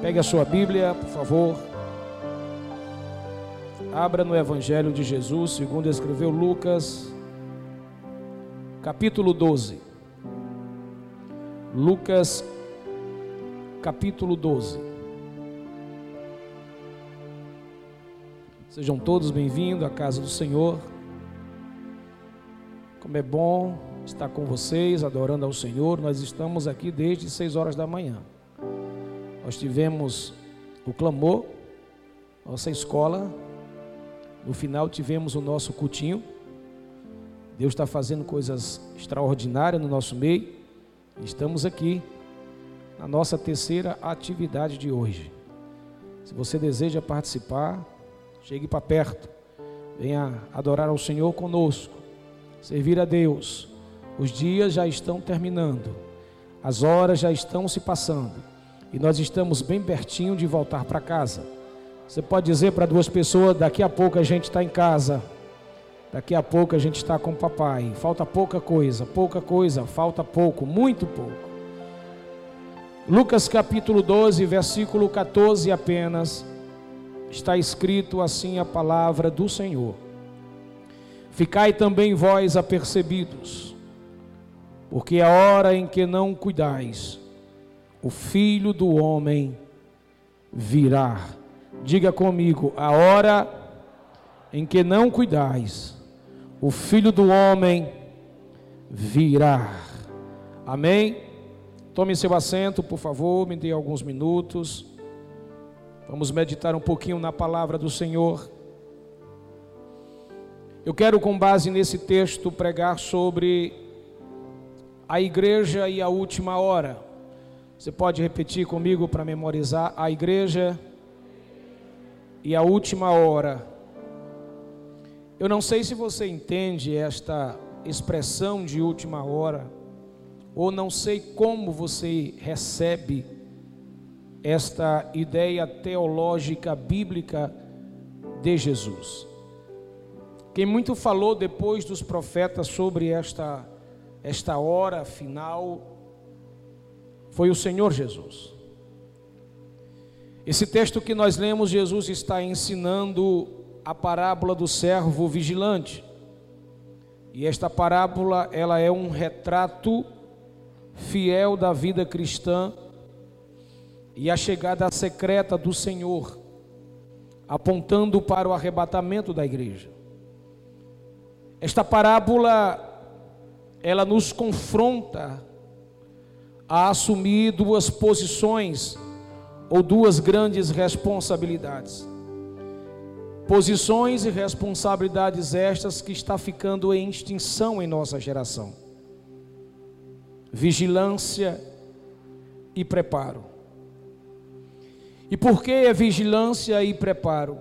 Pegue a sua Bíblia, por favor. Abra no Evangelho de Jesus, segundo escreveu Lucas, capítulo 12. Lucas, capítulo 12. Sejam todos bem-vindos à casa do Senhor. Como é bom estar com vocês, adorando ao Senhor. Nós estamos aqui desde 6 horas da manhã. Nós tivemos o clamor, nossa escola. No final tivemos o nosso cultinho. Deus está fazendo coisas extraordinárias no nosso meio. Estamos aqui na nossa terceira atividade de hoje. Se você deseja participar, chegue para perto. Venha adorar ao Senhor conosco. Servir a Deus. Os dias já estão terminando. As horas já estão se passando e nós estamos bem pertinho de voltar para casa. Você pode dizer para duas pessoas: daqui a pouco a gente está em casa, daqui a pouco a gente está com o papai. Falta pouca coisa, pouca coisa, falta pouco, muito pouco. Lucas capítulo 12, versículo 14 apenas, está escrito assim a palavra do Senhor: Ficai também vós apercebidos, porque a hora em que não cuidais, o filho do homem virá. Diga comigo, a hora em que não cuidais, o filho do homem virá. Amém? Tome seu assento, por favor, me dê alguns minutos. Vamos meditar um pouquinho na palavra do Senhor. Eu quero, com base nesse texto, pregar sobre a igreja e a última hora. Você pode repetir comigo para memorizar a igreja e a última hora. Eu não sei se você entende esta expressão de última hora, ou não sei como você recebe esta ideia teológica bíblica de Jesus. Quem muito falou depois dos profetas sobre esta esta hora final foi o Senhor Jesus. Esse texto que nós lemos, Jesus está ensinando a parábola do servo vigilante. E esta parábola, ela é um retrato fiel da vida cristã e a chegada secreta do Senhor, apontando para o arrebatamento da igreja. Esta parábola ela nos confronta a assumir duas posições ou duas grandes responsabilidades. Posições e responsabilidades estas que está ficando em extinção em nossa geração. Vigilância e preparo. E por que é vigilância e preparo?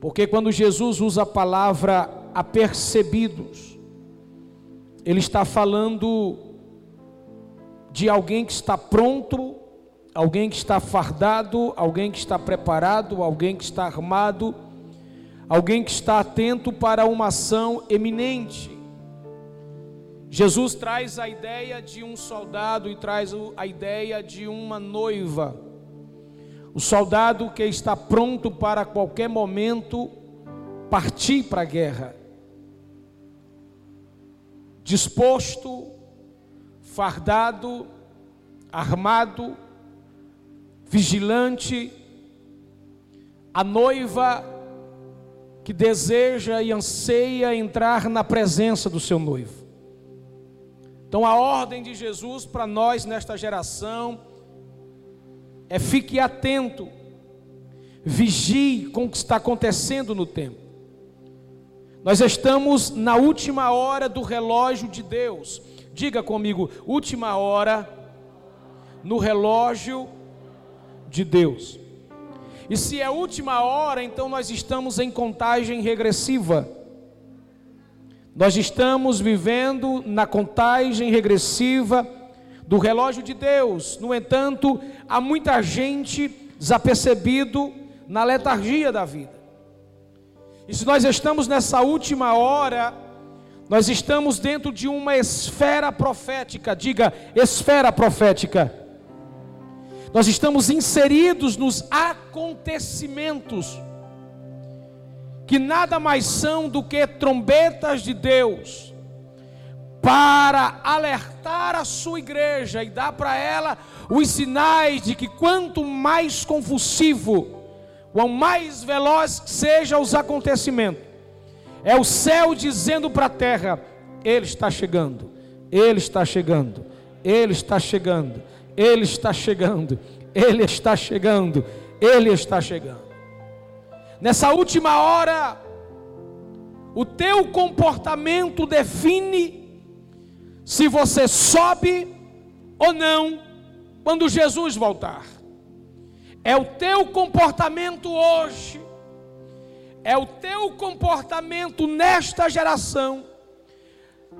Porque quando Jesus usa a palavra apercebidos, ele está falando de alguém que está pronto, alguém que está fardado, alguém que está preparado, alguém que está armado, alguém que está atento para uma ação eminente. Jesus traz a ideia de um soldado e traz a ideia de uma noiva. O soldado que está pronto para qualquer momento partir para a guerra, disposto fardado, armado, vigilante, a noiva que deseja e anseia entrar na presença do seu noivo. Então, a ordem de Jesus para nós nesta geração é fique atento, vigie com o que está acontecendo no tempo. Nós estamos na última hora do relógio de Deus. Diga comigo, última hora no relógio de Deus. E se é última hora, então nós estamos em contagem regressiva. Nós estamos vivendo na contagem regressiva do relógio de Deus. No entanto, há muita gente desapercebido na letargia da vida. E se nós estamos nessa última hora, nós estamos dentro de uma esfera profética, diga esfera profética. nós estamos inseridos nos acontecimentos, que nada mais são do que trombetas de Deus, para alertar a sua igreja e dar para ela os sinais de que quanto mais confusivo, quanto mais veloz sejam os acontecimentos, é o céu dizendo para a terra: Ele está chegando, Ele está chegando, Ele está chegando, Ele está chegando, Ele está chegando, Ele está chegando. Nessa última hora, o teu comportamento define se você sobe ou não quando Jesus voltar. É o teu comportamento hoje, é o teu comportamento nesta geração,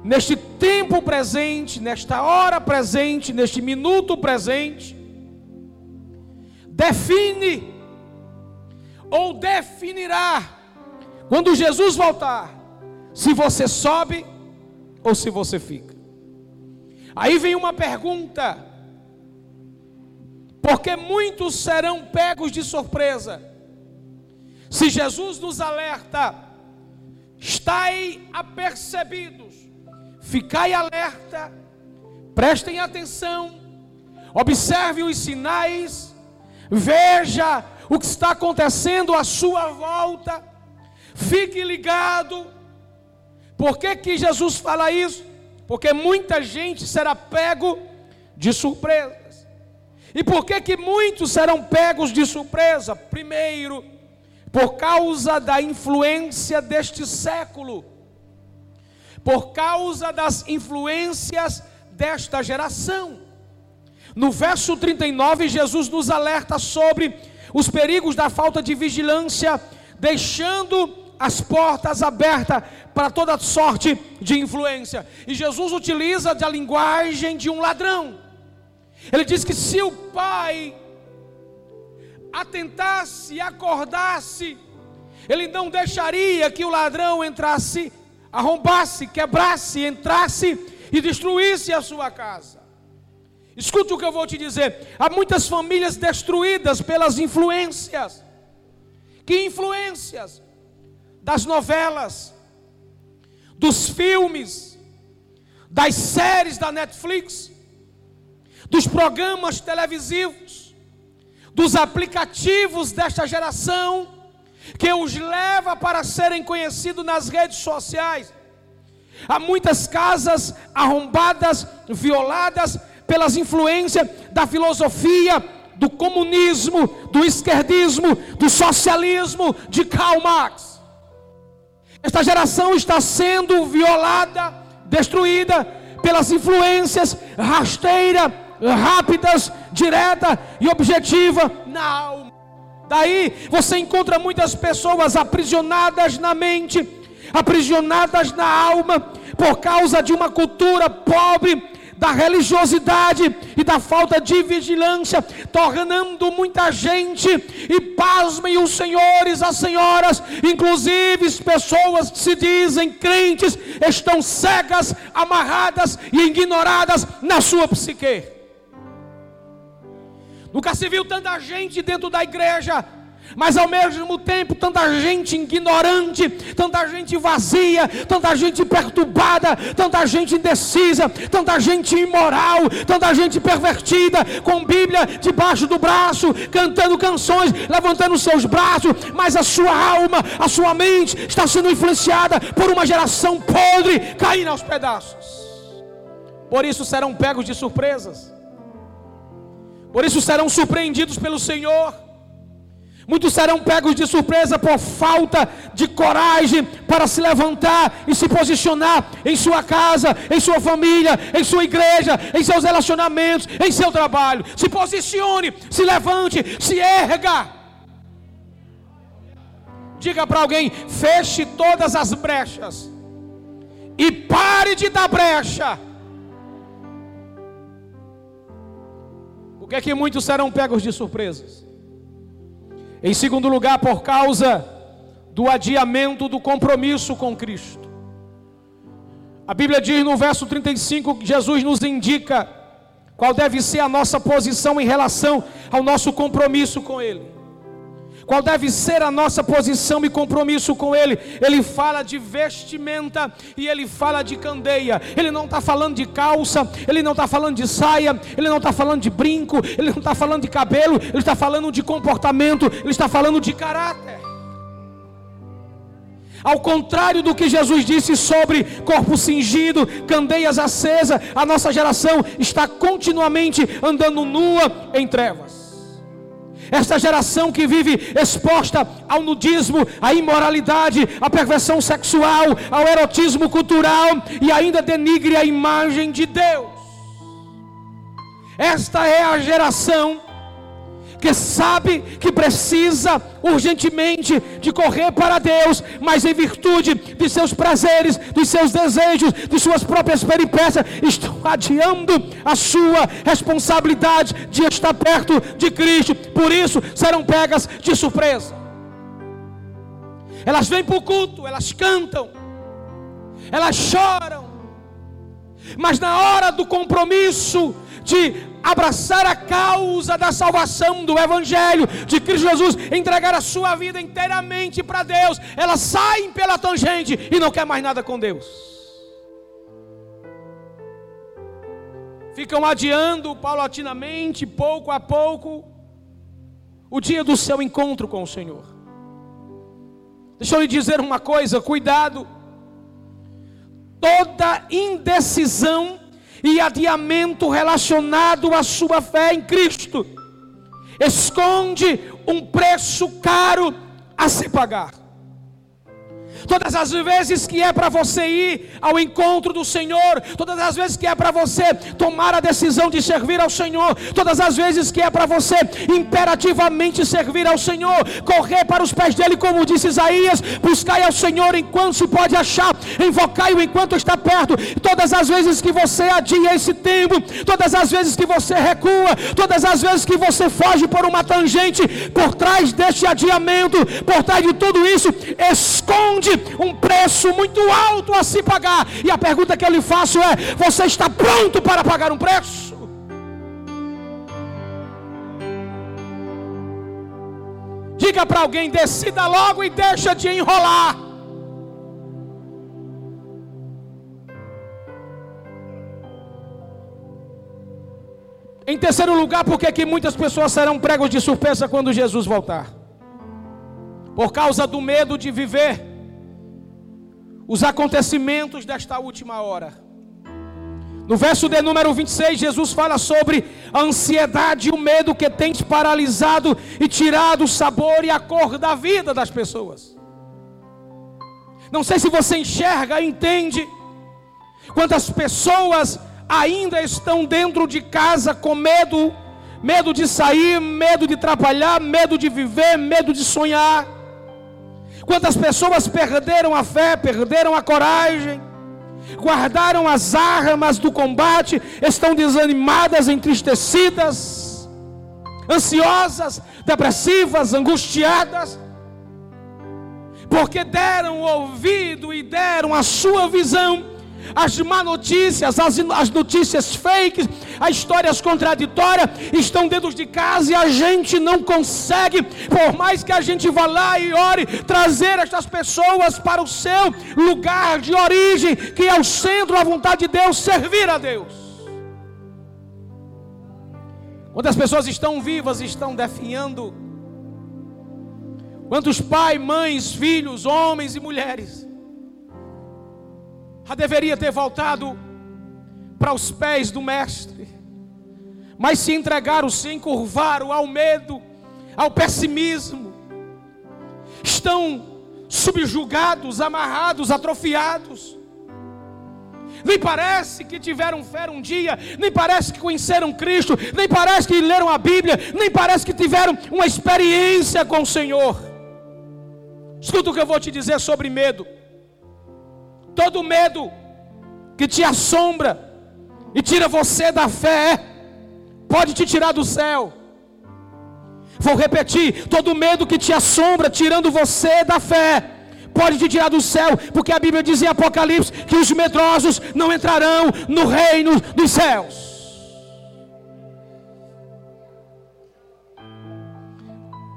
neste tempo presente, nesta hora presente, neste minuto presente, define ou definirá quando Jesus voltar, se você sobe ou se você fica. Aí vem uma pergunta porque muitos serão pegos de surpresa. Se Jesus nos alerta, estai apercebidos, ficai alerta, prestem atenção, observe os sinais, veja o que está acontecendo à sua volta, fique ligado. Por que, que Jesus fala isso? Porque muita gente será pego de surpresa. E por que que muitos serão pegos de surpresa? Primeiro, por causa da influência deste século. Por causa das influências desta geração. No verso 39, Jesus nos alerta sobre os perigos da falta de vigilância, deixando as portas abertas para toda sorte de influência. E Jesus utiliza a linguagem de um ladrão. Ele diz que se o pai atentasse acordasse, ele não deixaria que o ladrão entrasse, arrombasse, quebrasse, entrasse e destruísse a sua casa. Escute o que eu vou te dizer: há muitas famílias destruídas pelas influências. Que influências? Das novelas, dos filmes, das séries da Netflix, dos programas televisivos, dos aplicativos desta geração, que os leva para serem conhecidos nas redes sociais. Há muitas casas arrombadas, violadas pelas influências da filosofia, do comunismo, do esquerdismo, do socialismo de Karl Marx. Esta geração está sendo violada, destruída pelas influências rasteiras rápidas, direta e objetiva na alma. Daí você encontra muitas pessoas aprisionadas na mente, aprisionadas na alma, por causa de uma cultura pobre, da religiosidade e da falta de vigilância, tornando muita gente, e pasmem os senhores, as senhoras, inclusive pessoas que se dizem crentes, estão cegas, amarradas e ignoradas na sua psique. Nunca se viu tanta gente dentro da igreja, mas ao mesmo tempo tanta gente ignorante, tanta gente vazia, tanta gente perturbada, tanta gente indecisa, tanta gente imoral, tanta gente pervertida, com Bíblia debaixo do braço, cantando canções, levantando seus braços, mas a sua alma, a sua mente está sendo influenciada por uma geração podre, caindo aos pedaços. Por isso serão pegos de surpresas. Por isso serão surpreendidos pelo Senhor. Muitos serão pegos de surpresa por falta de coragem para se levantar e se posicionar em sua casa, em sua família, em sua igreja, em seus relacionamentos, em seu trabalho. Se posicione, se levante, se erga. Diga para alguém: feche todas as brechas e pare de dar brecha Por que é que muitos serão pegos de surpresas? Em segundo lugar, por causa do adiamento do compromisso com Cristo. A Bíblia diz no verso 35 que Jesus nos indica Qual deve ser a nossa posição em relação ao nosso compromisso com Ele? Qual deve ser a nossa posição e compromisso com Ele? Ele fala de vestimenta e ele fala de candeia. Ele não está falando de calça, ele não está falando de saia, ele não está falando de brinco, ele não está falando de cabelo, ele está falando de comportamento, ele está falando de caráter. Ao contrário do que Jesus disse sobre corpo cingido, candeias acesas, a nossa geração está continuamente andando nua em trevas. Esta geração que vive exposta ao nudismo, à imoralidade, à perversão sexual, ao erotismo cultural e ainda denigre a imagem de Deus. Esta é a geração que sabe que precisa urgentemente de correr para Deus, mas em virtude de seus prazeres, dos seus desejos, de suas próprias peripécias, estão adiando a sua responsabilidade de estar perto de Cristo, por isso serão pegas de surpresa. Elas vêm para o culto, elas cantam, elas choram, mas na hora do compromisso de abraçar a causa da salvação do Evangelho de Cristo Jesus, entregar a sua vida inteiramente para Deus, elas saem pela tangente e não quer mais nada com Deus. Ficam adiando paulatinamente, pouco a pouco, o dia do seu encontro com o Senhor. Deixa eu lhe dizer uma coisa: cuidado. Toda indecisão e adiamento relacionado à sua fé em Cristo. Esconde um preço caro a se pagar. Todas as vezes que é para você ir ao encontro do Senhor, todas as vezes que é para você tomar a decisão de servir ao Senhor, todas as vezes que é para você imperativamente servir ao Senhor, correr para os pés dele, como disse Isaías, buscai ao Senhor enquanto se pode achar, invocai-o enquanto está perto. Todas as vezes que você adia esse tempo, todas as vezes que você recua, todas as vezes que você foge por uma tangente, por trás deste adiamento, por trás de tudo isso, esconde um preço muito alto a se pagar. E a pergunta que eu lhe faço é: você está pronto para pagar um preço? Diga para alguém: decida logo e deixa de enrolar. Em terceiro lugar, porque que muitas pessoas serão pregos de surpresa quando Jesus voltar? Por causa do medo de viver os acontecimentos desta última hora. No verso de número 26, Jesus fala sobre a ansiedade e o medo que tem paralisado e tirado o sabor e a cor da vida das pessoas. Não sei se você enxerga entende quantas pessoas ainda estão dentro de casa com medo, medo de sair, medo de trabalhar, medo de viver, medo de sonhar. Quantas pessoas perderam a fé, perderam a coragem, guardaram as armas do combate, estão desanimadas, entristecidas, ansiosas, depressivas, angustiadas, porque deram ouvido e deram a sua visão as má notícias, as, as notícias fakes, as histórias contraditórias estão dentro de casa e a gente não consegue, por mais que a gente vá lá e ore, trazer estas pessoas para o seu lugar de origem, que é o centro da vontade de Deus, servir a Deus. Quantas pessoas estão vivas estão definhando? Quantos pais, mães, filhos, homens e mulheres já deveria ter voltado para os pés do Mestre, mas se entregaram, se encurvaram ao medo, ao pessimismo, estão subjugados, amarrados, atrofiados. Nem parece que tiveram fé um dia, nem parece que conheceram Cristo, nem parece que leram a Bíblia, nem parece que tiveram uma experiência com o Senhor. Escuta o que eu vou te dizer sobre medo todo medo que te assombra e tira você da fé, é, pode te tirar do céu. Vou repetir: todo medo que te assombra, tirando você da fé, pode te tirar do céu, porque a Bíblia diz em Apocalipse que os medrosos não entrarão no reino dos céus.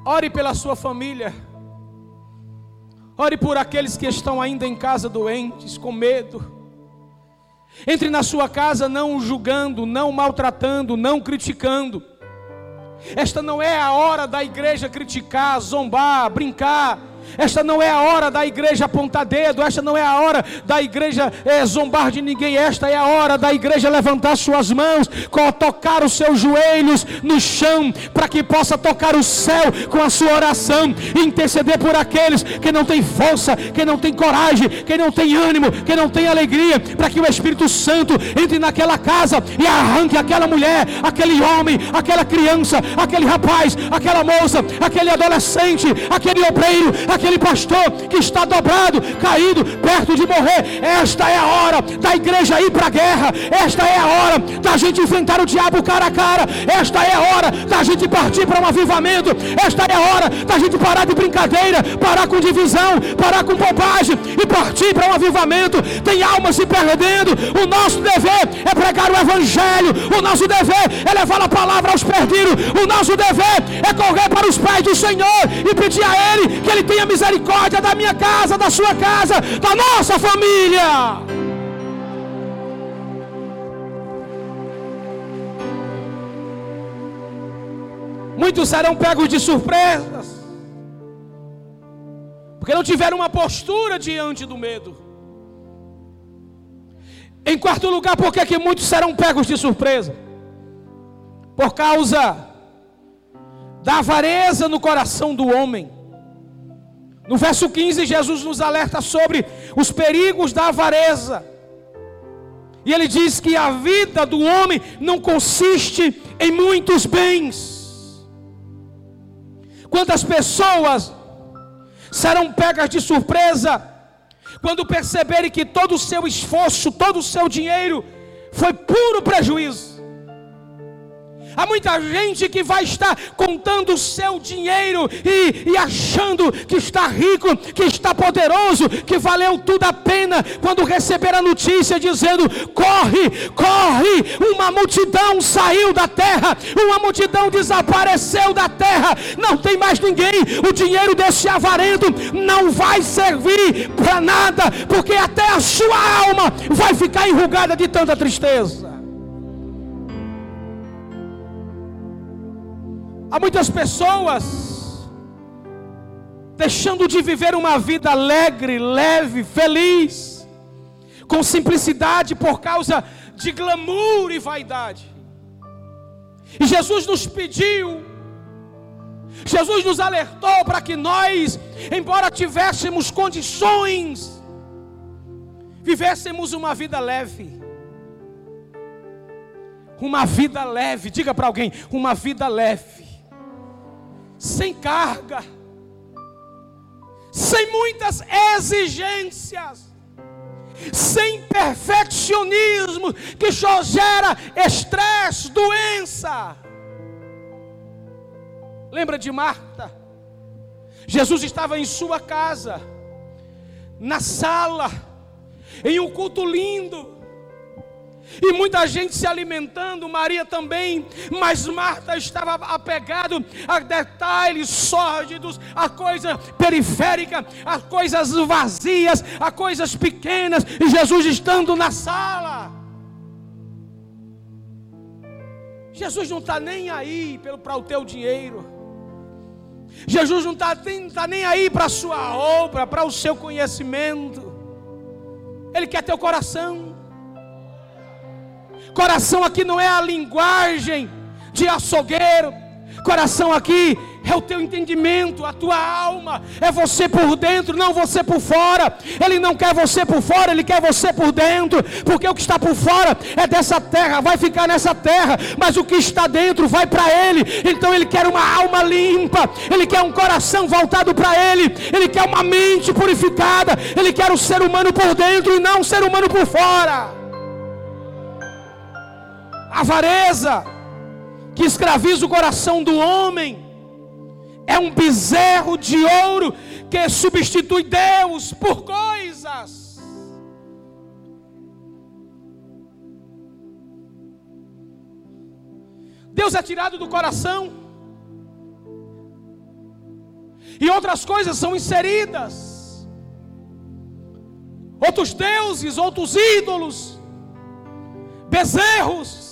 Ore pela sua família. Ore por aqueles que estão ainda em casa doentes, com medo. Entre na sua casa não julgando, não maltratando, não criticando. Esta não é a hora da igreja criticar, zombar, brincar esta não é a hora da igreja apontar dedo, esta não é a hora da igreja é, zombar de ninguém, esta é a hora da igreja levantar suas mãos, tocar os seus joelhos no chão, para que possa tocar o céu com a sua oração, e interceder por aqueles que não têm força, que não têm coragem, que não têm ânimo, que não têm alegria, para que o Espírito Santo entre naquela casa e arranque aquela mulher, aquele homem, aquela criança, aquele rapaz, aquela moça, aquele adolescente, aquele obreiro, aquele pastor que está dobrado, caído, perto de morrer. Esta é a hora da igreja ir para a guerra. Esta é a hora da gente enfrentar o diabo cara a cara. Esta é a hora da gente partir para um avivamento. Esta é a hora da gente parar de brincadeira, parar com divisão, parar com bobagem e partir para um avivamento. Tem alma se perdendo. O nosso dever é pregar o evangelho. O nosso dever é levar a palavra aos perdidos. O nosso dever é correr para os pés do Senhor e pedir a Ele que Ele tenha misericórdia da minha casa, da sua casa, da nossa família. Muitos serão pegos de surpresas, porque não tiveram uma postura diante do medo. Em quarto lugar, por que muitos serão pegos de surpresa? Por causa da avareza no coração do homem. No verso 15, Jesus nos alerta sobre os perigos da avareza. E ele diz que a vida do homem não consiste em muitos bens. Quantas pessoas serão pegas de surpresa quando perceberem que todo o seu esforço, todo o seu dinheiro foi puro prejuízo? Há muita gente que vai estar contando o seu dinheiro e, e achando que está rico, que está poderoso, que valeu tudo a pena quando receber a notícia dizendo: corre, corre, uma multidão saiu da terra, uma multidão desapareceu da terra, não tem mais ninguém. O dinheiro desse avarento não vai servir para nada, porque até a sua alma vai ficar enrugada de tanta tristeza. Há muitas pessoas deixando de viver uma vida alegre, leve, feliz, com simplicidade por causa de glamour e vaidade. E Jesus nos pediu, Jesus nos alertou para que nós, embora tivéssemos condições, vivêssemos uma vida leve. Uma vida leve, diga para alguém, uma vida leve sem carga, sem muitas exigências, sem perfeccionismo que só gera estresse, doença. Lembra de Marta? Jesus estava em sua casa, na sala, em um culto lindo e muita gente se alimentando, Maria também, mas Marta estava apegado a detalhes sórdidos, a coisa periférica, a coisas vazias, a coisas pequenas, e Jesus estando na sala. Jesus não está nem aí para o teu dinheiro. Jesus não está tá nem aí para a sua obra, para o seu conhecimento. Ele quer teu coração. Coração aqui não é a linguagem de açougueiro. Coração aqui é o teu entendimento, a tua alma, é você por dentro, não você por fora. Ele não quer você por fora, ele quer você por dentro, porque o que está por fora é dessa terra, vai ficar nessa terra, mas o que está dentro vai para ele. Então ele quer uma alma limpa, ele quer um coração voltado para ele, ele quer uma mente purificada, ele quer o ser humano por dentro e não o ser humano por fora avareza que escraviza o coração do homem. É um bezerro de ouro que substitui Deus por coisas. Deus é tirado do coração. e outras coisas são inseridas. Outros deuses, outros ídolos, bezerros.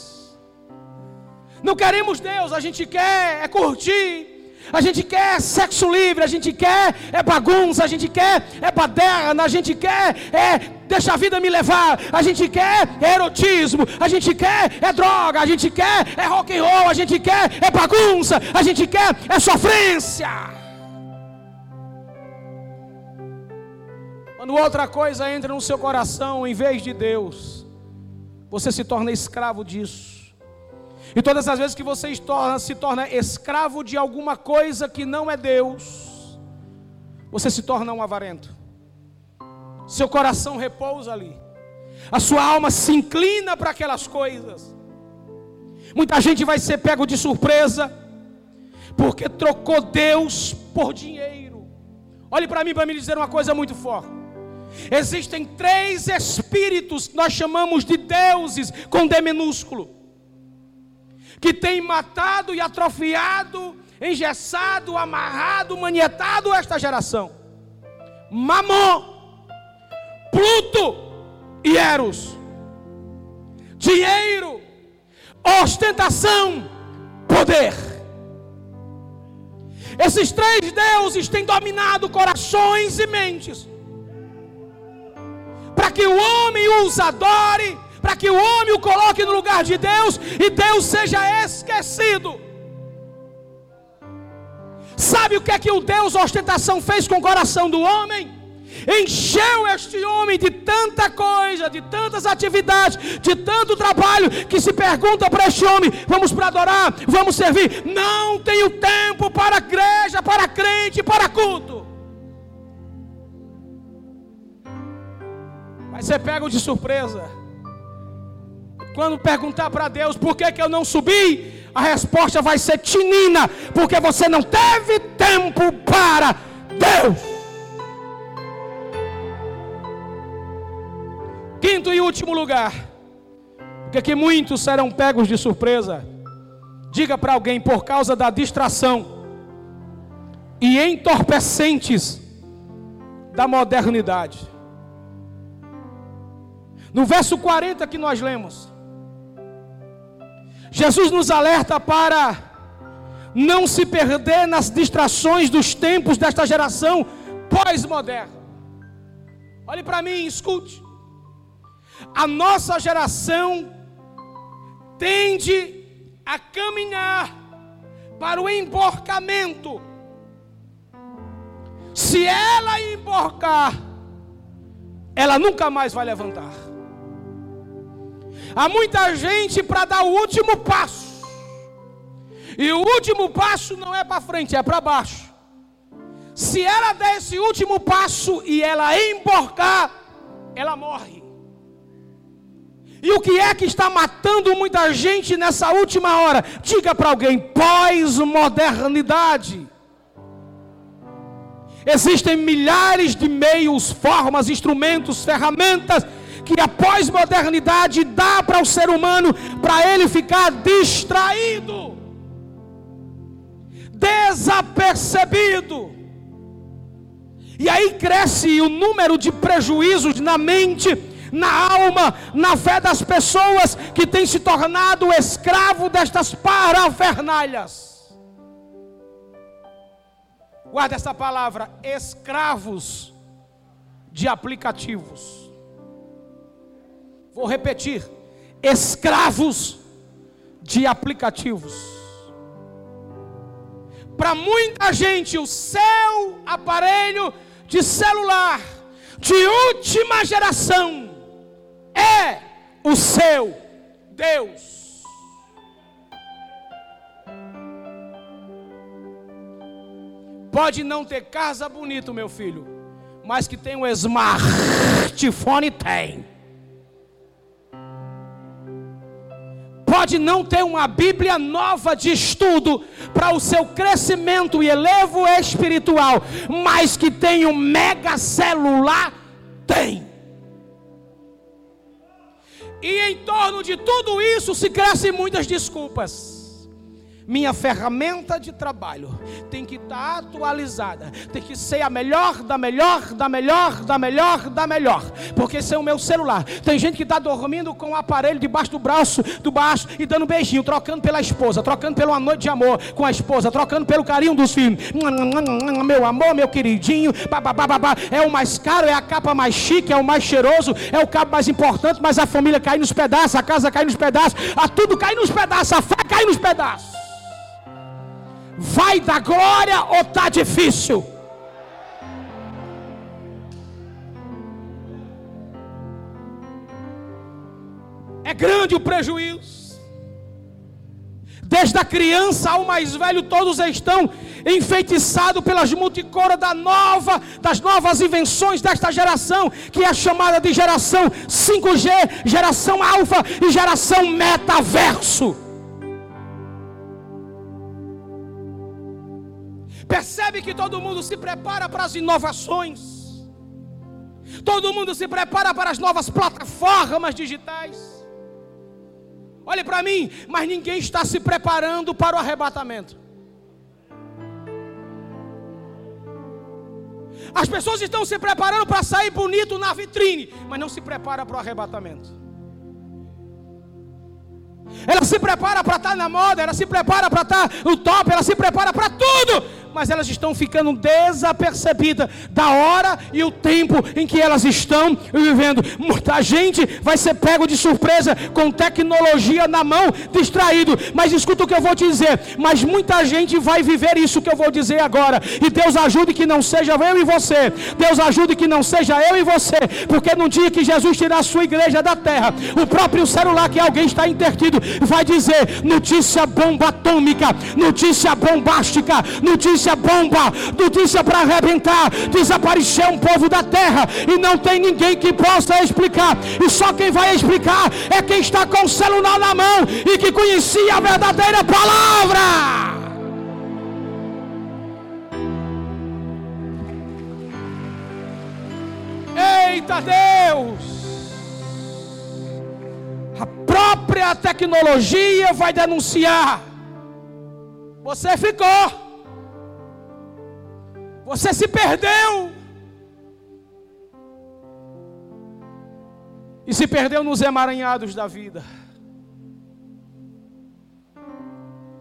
Não queremos Deus, a gente quer é curtir, a gente quer sexo livre, a gente quer é bagunça, a gente quer é baderna, a gente quer é deixa a vida me levar, a gente quer é erotismo, a gente quer é droga, a gente quer é rock and roll, a gente quer é bagunça, a gente quer é sofrência. Quando outra coisa entra no seu coração em vez de Deus, você se torna escravo disso. E todas as vezes que você se torna, escravo de alguma coisa que não é Deus, você se torna um avarento. Seu coração repousa ali. A sua alma se inclina para aquelas coisas. Muita gente vai ser pego de surpresa, porque trocou Deus por dinheiro. Olhe para mim para me dizer uma coisa muito forte. Existem três espíritos que nós chamamos de deuses com D minúsculo que tem matado e atrofiado, engessado, amarrado, manietado esta geração. Mamon, Pluto e Eros. Dinheiro, ostentação, poder. Esses três deuses têm dominado corações e mentes. Para que o homem os adore, para que o homem o coloque no lugar de Deus e Deus seja esquecido. Sabe o que é que o Deus ostentação fez com o coração do homem? Encheu este homem de tanta coisa, de tantas atividades, de tanto trabalho, que se pergunta para este homem: vamos para adorar, vamos servir. Não tenho tempo para igreja, para crente, para culto. Vai ser pego de surpresa. Quando perguntar para Deus por que, que eu não subi, a resposta vai ser tinina, porque você não teve tempo para Deus. Quinto e último lugar, porque que muitos serão pegos de surpresa. Diga para alguém por causa da distração e entorpecentes da modernidade. No verso 40 que nós lemos, Jesus nos alerta para não se perder nas distrações dos tempos desta geração pós-moderna. Olhe para mim, escute. A nossa geração tende a caminhar para o emborcamento. Se ela emborcar, ela nunca mais vai levantar. Há muita gente para dar o último passo. E o último passo não é para frente, é para baixo. Se ela der esse último passo e ela emborcar, ela morre. E o que é que está matando muita gente nessa última hora? Diga para alguém: pós-modernidade. Existem milhares de meios, formas, instrumentos, ferramentas que a pós-modernidade dá para o ser humano para ele ficar distraído, desapercebido. E aí cresce o número de prejuízos na mente, na alma, na fé das pessoas que têm se tornado escravo destas parafernalhas. Guarda essa palavra, escravos de aplicativos. Vou repetir: escravos de aplicativos. Para muita gente, o seu aparelho de celular de última geração é o seu Deus. Pode não ter casa bonita, meu filho, mas que tem um smartphone tem. Pode não ter uma Bíblia nova de estudo para o seu crescimento e elevo espiritual, mas que tem um mega celular, tem. E em torno de tudo isso se crescem muitas desculpas. Minha ferramenta de trabalho tem que estar atualizada, tem que ser a melhor, da melhor, da melhor, da melhor, da melhor, porque esse é o meu celular. Tem gente que está dormindo com o aparelho debaixo do braço, do baixo e dando beijinho, trocando pela esposa, trocando pela noite de amor com a esposa, trocando pelo carinho dos filhos. Meu amor, meu queridinho, é o mais caro, é a capa mais chique, é o mais cheiroso, é o cabo mais importante, mas a família cai nos pedaços, a casa cai nos pedaços, a tudo cai nos pedaços, a fé cai nos pedaços. Vai dar glória ou está difícil? É grande o prejuízo. Desde a criança ao mais velho, todos estão enfeitiçados pelas multicoras da nova, das novas invenções desta geração, que é chamada de geração 5G, geração alfa e geração metaverso. Percebe que todo mundo se prepara para as inovações. Todo mundo se prepara para as novas plataformas digitais. Olhe para mim, mas ninguém está se preparando para o arrebatamento. As pessoas estão se preparando para sair bonito na vitrine, mas não se prepara para o arrebatamento. Ela se prepara para estar na moda, ela se prepara para estar no top, ela se prepara para tudo, mas elas estão ficando desapercebidas da hora e o tempo em que elas estão vivendo. Muita gente vai ser pego de surpresa com tecnologia na mão, distraído. Mas escuta o que eu vou te dizer. Mas muita gente vai viver isso que eu vou dizer agora. E Deus ajude que não seja eu e você. Deus ajude que não seja eu e você. Porque no dia que Jesus tirar a sua igreja da terra, o próprio celular que alguém está intertido vai dizer notícia bomba atômica, notícia bombástica, notícia notícia bomba, notícia para arrebentar. Desapareceu um povo da terra e não tem ninguém que possa explicar. E só quem vai explicar é quem está com o celular na mão e que conhecia a verdadeira palavra. Eita Deus! A própria tecnologia vai denunciar. Você ficou. Você se perdeu. E se perdeu nos emaranhados da vida.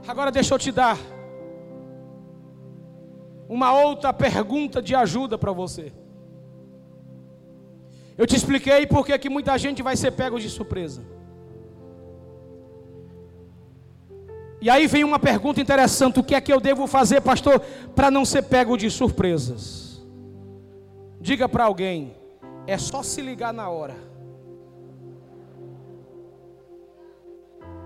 Agora deixa eu te dar uma outra pergunta de ajuda para você. Eu te expliquei porque que muita gente vai ser pego de surpresa. E aí vem uma pergunta interessante: o que é que eu devo fazer, pastor, para não ser pego de surpresas? Diga para alguém: é só se ligar na hora.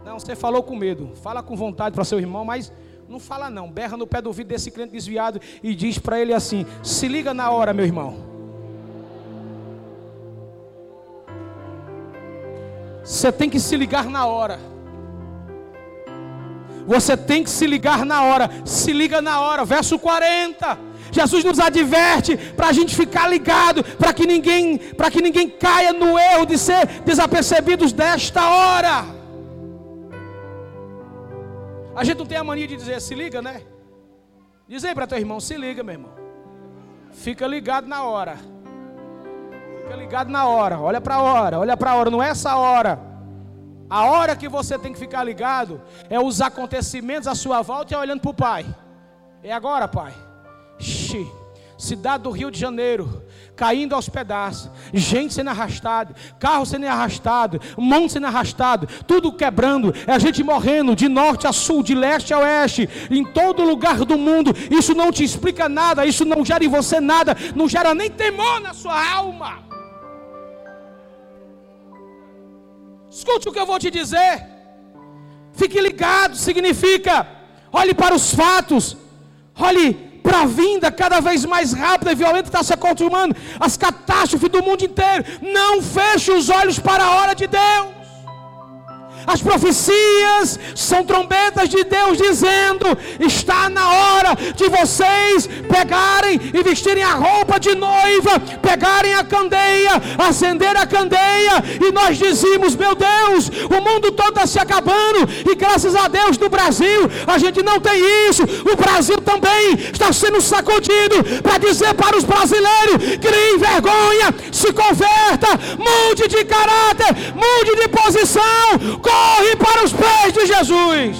Não, você falou com medo, fala com vontade para seu irmão, mas não fala não, berra no pé do ouvido desse crente desviado e diz para ele assim: se liga na hora, meu irmão. Você tem que se ligar na hora. Você tem que se ligar na hora. Se liga na hora. Verso 40. Jesus nos adverte para a gente ficar ligado, para que ninguém, para que ninguém caia no erro de ser desapercebidos desta hora. A gente não tem a mania de dizer se liga, né? Diz aí para teu irmão, se liga, meu irmão. Fica ligado na hora. Fica ligado na hora. Olha para a hora, olha para a hora, não é essa hora. A hora que você tem que ficar ligado é os acontecimentos à sua volta e é olhando para o Pai. É agora, Pai. Xi. Cidade do Rio de Janeiro, caindo aos pedaços, gente sendo arrastada, carro sendo arrastado, mão sendo arrastado, tudo quebrando, é gente morrendo de norte a sul, de leste a oeste, em todo lugar do mundo. Isso não te explica nada, isso não gera em você nada, não gera nem temor na sua alma. Escute o que eu vou te dizer. Fique ligado, significa olhe para os fatos, olhe para a vinda cada vez mais rápida e violenta está se acostumando, as catástrofes do mundo inteiro. Não feche os olhos para a hora de Deus. As profecias são trombetas de Deus dizendo: está na hora de vocês pegarem e vestirem a roupa de noiva, pegarem a candeia, acender a candeia, e nós dizíamos: meu Deus, o mundo todo está se acabando, e graças a Deus no Brasil a gente não tem isso. O Brasil também está sendo sacudido para dizer para os brasileiros: criem vergonha, se converta, mude de caráter, mude de posição, corre para os pés de Jesus.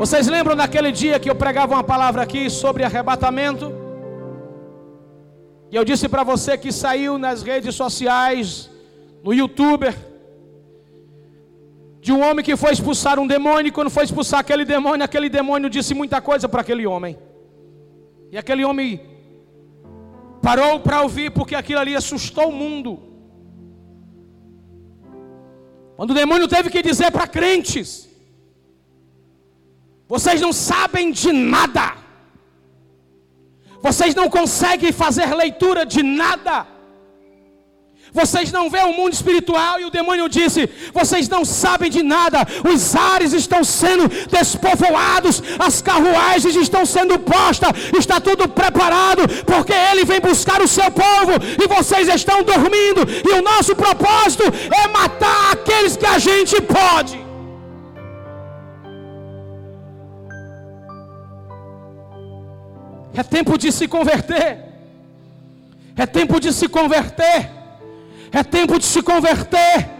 Vocês lembram daquele dia que eu pregava uma palavra aqui sobre arrebatamento? E eu disse para você que saiu nas redes sociais, no youtuber, de um homem que foi expulsar um demônio, e quando foi expulsar aquele demônio, aquele demônio disse muita coisa para aquele homem. E aquele homem parou para ouvir, porque aquilo ali assustou o mundo. Quando o demônio teve que dizer para crentes: Vocês não sabem de nada, vocês não conseguem fazer leitura de nada. Vocês não vêem o mundo espiritual e o demônio disse: Vocês não sabem de nada. Os ares estão sendo despovoados, as carruagens estão sendo postas, está tudo preparado, porque ele vem buscar o seu povo e vocês estão dormindo. E o nosso propósito é matar aqueles que a gente pode. É tempo de se converter. É tempo de se converter. É tempo de se converter.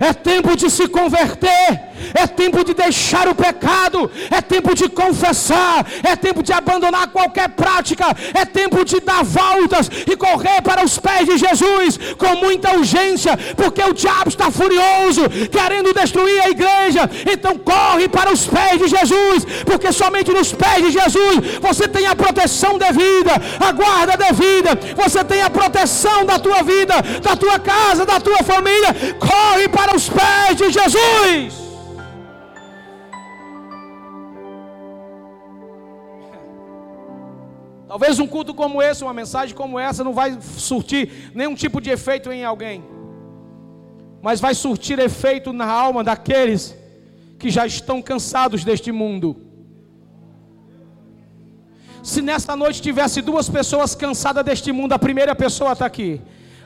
É tempo de se converter, é tempo de deixar o pecado, é tempo de confessar, é tempo de abandonar qualquer prática, é tempo de dar voltas e correr para os pés de Jesus com muita urgência, porque o diabo está furioso, querendo destruir a igreja. Então corre para os pés de Jesus, porque somente nos pés de Jesus você tem a proteção devida, a guarda devida, você tem a proteção da tua vida, da tua casa, da tua família. Corre para os pés de Jesus. Talvez um culto como esse, uma mensagem como essa, não vai surtir nenhum tipo de efeito em alguém, mas vai surtir efeito na alma daqueles que já estão cansados deste mundo. Se nesta noite tivesse duas pessoas cansadas deste mundo, a primeira pessoa está aqui.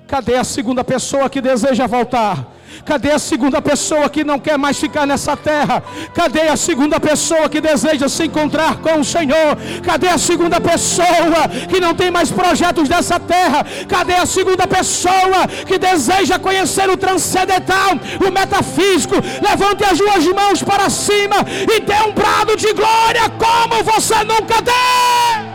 Cadê a segunda pessoa que deseja voltar? Cadê a segunda pessoa que não quer mais ficar nessa terra? Cadê a segunda pessoa que deseja se encontrar com o Senhor? Cadê a segunda pessoa que não tem mais projetos dessa terra? Cadê a segunda pessoa que deseja conhecer o transcendental, o metafísico? Levante as duas mãos para cima e dê um brado de glória como você nunca deu.